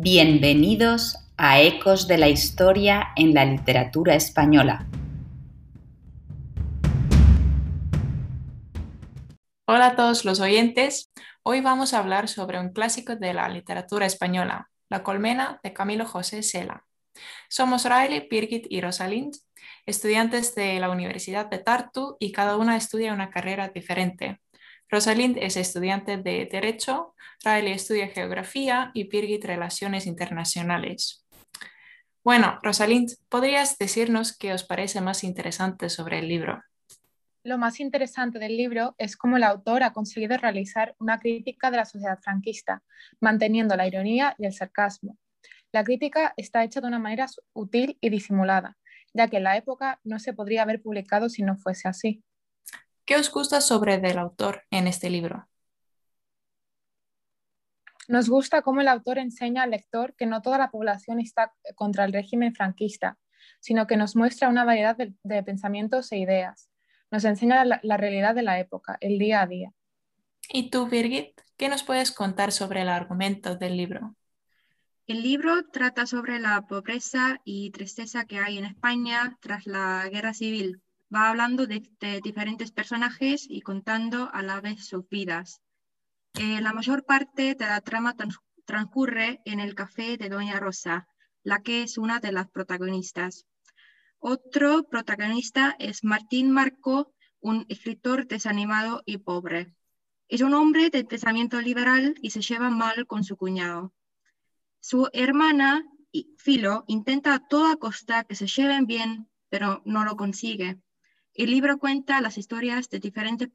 Bienvenidos a Ecos de la Historia en la Literatura Española. Hola a todos los oyentes. Hoy vamos a hablar sobre un clásico de la literatura española, La colmena de Camilo José Sela. Somos Riley, Birgit y Rosalind, estudiantes de la Universidad de Tartu y cada una estudia una carrera diferente. Rosalind es estudiante de Derecho, Riley estudia Geografía y Birgit Relaciones Internacionales. Bueno, Rosalind, ¿podrías decirnos qué os parece más interesante sobre el libro? Lo más interesante del libro es cómo el autor ha conseguido realizar una crítica de la sociedad franquista, manteniendo la ironía y el sarcasmo. La crítica está hecha de una manera útil y disimulada, ya que en la época no se podría haber publicado si no fuese así. ¿Qué os gusta sobre del autor en este libro? Nos gusta cómo el autor enseña al lector que no toda la población está contra el régimen franquista, sino que nos muestra una variedad de, pensamientos e ideas. Nos enseña la, la, realidad de la época, el día a día. ¿Y tú, Birgit, qué nos puedes contar sobre el argumento del libro? El libro trata sobre la pobreza y tristeza que hay en España tras la guerra civil va hablando de, diferentes personajes y contando a la vez sus vidas. Eh, la mayor parte de la trama transcurre en el café de Doña Rosa, la que es una de las protagonistas. Otro protagonista es Martín Marco, un escritor desanimado y pobre. Es un hombre de pensamiento liberal y se lleva mal con su cuñado. Su hermana, Filo, intenta a toda costa que se lleven bien, pero no lo consigue. El libro cuenta las historias de diferentes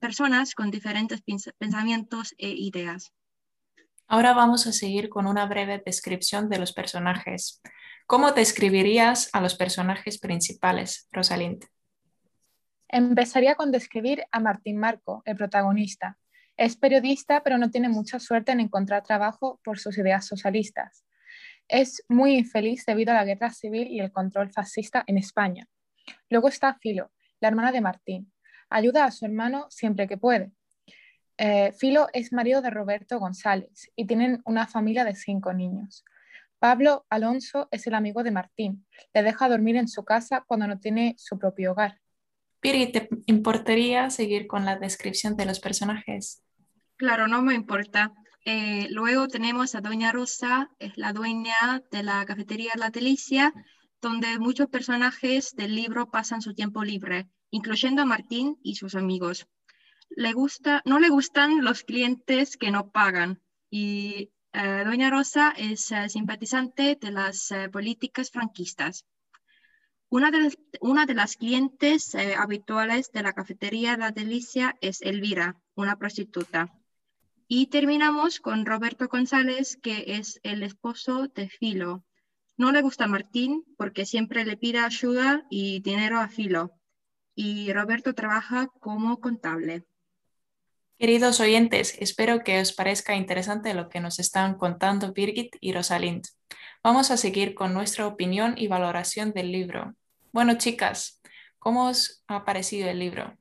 personas con diferentes pensamientos e ideas. Ahora vamos a seguir con una breve descripción de los personajes. ¿Cómo describirías a los personajes principales, Rosalind? Empezaría con describir a Martín Marco, el protagonista. Es periodista, pero no tiene mucha suerte en encontrar trabajo por sus ideas socialistas. Es muy infeliz debido a la guerra civil y el control fascista en España. Luego está Filo, la hermana de Martín. Ayuda a su hermano siempre que puede. Eh, Filo es marido de Roberto González y tienen una familia de cinco niños. Pablo Alonso es el amigo de Martín. Le deja dormir en su casa cuando no tiene su propio hogar. Piri, ¿te importaría seguir con la descripción de los personajes? Claro, no me importa. Eh, luego tenemos a Doña Rosa, es la dueña de la cafetería La Delicia, donde muchos personajes del libro pasan su tiempo libre, incluyendo a Martín y sus amigos. Le gusta, no le gustan los clientes que no pagan y eh, Doña Rosa es eh, simpatizante de las eh, políticas franquistas. Una de, las, una de las clientes habituales de la cafetería La Delicia es Elvira, una prostituta. Y terminamos con Roberto González, que es el esposo de Filo, no le gusta Martín porque siempre le pide ayuda y dinero a Filo. Y Roberto trabaja como contable. Queridos oyentes, espero que os parezca interesante lo que nos están contando Birgit y Rosalind. Vamos a seguir con nuestra opinión y valoración del libro. Bueno, chicas, ¿cómo os ha parecido el libro?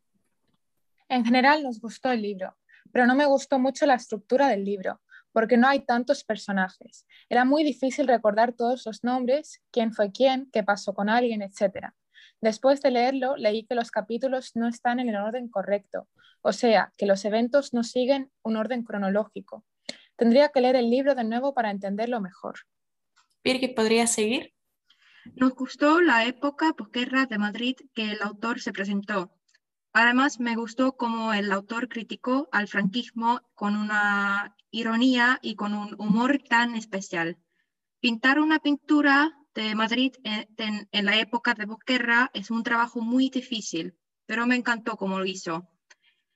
En general nos gustó el libro, pero no me gustó mucho la estructura del libro porque no hay tantos personajes. Era muy difícil recordar todos los nombres, quién fue quién, qué pasó con alguien, etc. Después de leerlo, leí que los capítulos no están en el orden correcto, o sea, que los eventos no siguen un orden cronológico. Tendría que leer el libro de nuevo para entenderlo mejor. Birgit, ¿podría seguir? Nos gustó la época posguerra de Madrid que el autor se presentó. Además, me gustó cómo el autor criticó al franquismo con una ironía y con un humor tan especial. Pintar una pintura de Madrid en, la época de posguerra es un trabajo muy difícil, pero me encantó cómo lo hizo.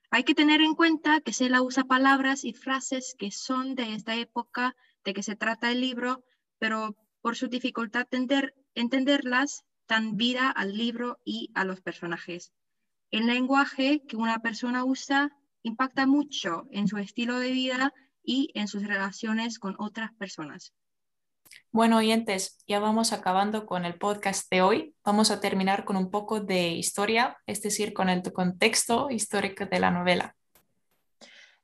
Hay que tener en cuenta que Sela usa palabras y frases que son de esta época de que se trata el libro, pero por su dificultad entender, entenderlas dan vida al libro y a los personajes. El lenguaje que una persona usa impacta mucho en su estilo de vida y en sus relaciones con otras personas. Bueno, oyentes, ya vamos acabando con el podcast de hoy. Vamos a terminar con un poco de historia, es decir, con el contexto histórico de la novela.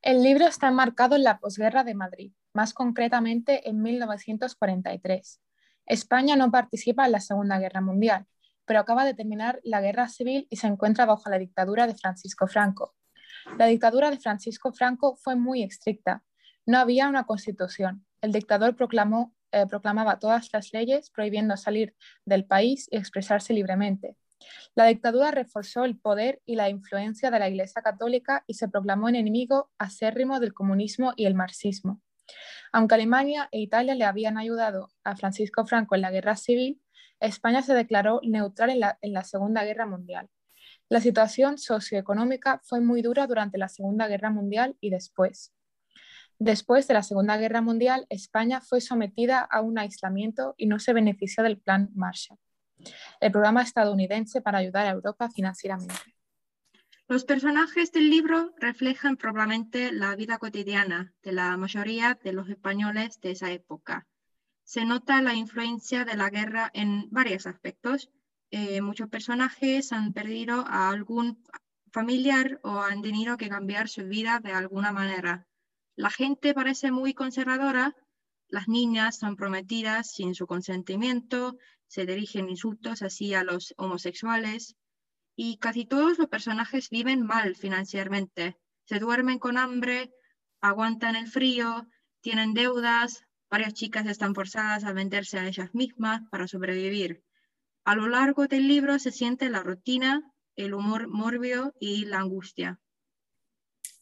El libro está enmarcado en la posguerra de Madrid. más concretamente en 1943. España no participa en la Segunda Guerra Mundial, pero acaba de terminar la guerra civil y se encuentra bajo la dictadura de Francisco Franco. La dictadura de Francisco Franco fue muy estricta. No había una constitución. El dictador eh, proclamaba todas las leyes prohibiendo salir del país y expresarse libremente. La dictadura reforzó el poder y la influencia de la Iglesia Católica y se proclamó enemigo acérrimo del comunismo y el marxismo. Aunque Alemania e Italia le habían ayudado a Francisco Franco en la guerra civil, España se declaró neutral en la, Segunda Guerra Mundial. La situación socioeconómica fue muy dura durante la Segunda Guerra Mundial y después. Después de la Segunda Guerra Mundial, España fue sometida a un aislamiento y no se benefició del Plan Marshall el programa estadounidense para ayudar a Europa financieramente. Los personajes del libro reflejan probablemente la vida cotidiana de la mayoría de los españoles de esa época. Se nota la influencia de la guerra en varios aspectos. Eh, muchos personajes han perdido a algún familiar o han tenido que cambiar su vida de alguna manera. La gente parece muy conservadora, las niñas son prometidas sin su consentimiento, se dirigen insultos así a los homosexuales y casi todos los personajes viven mal financieramente. Se duermen con hambre, aguantan el frío, tienen deudas, varias chicas están forzadas a venderse a ellas mismas para sobrevivir. A lo largo del libro se siente la rutina, el humor morbio y la angustia.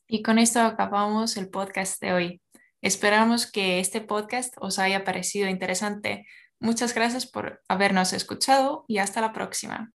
Y con esto acabamos el podcast de hoy. Esperamos que este podcast os haya parecido interesante Muchas gracias por habernos escuchado y hasta la próxima.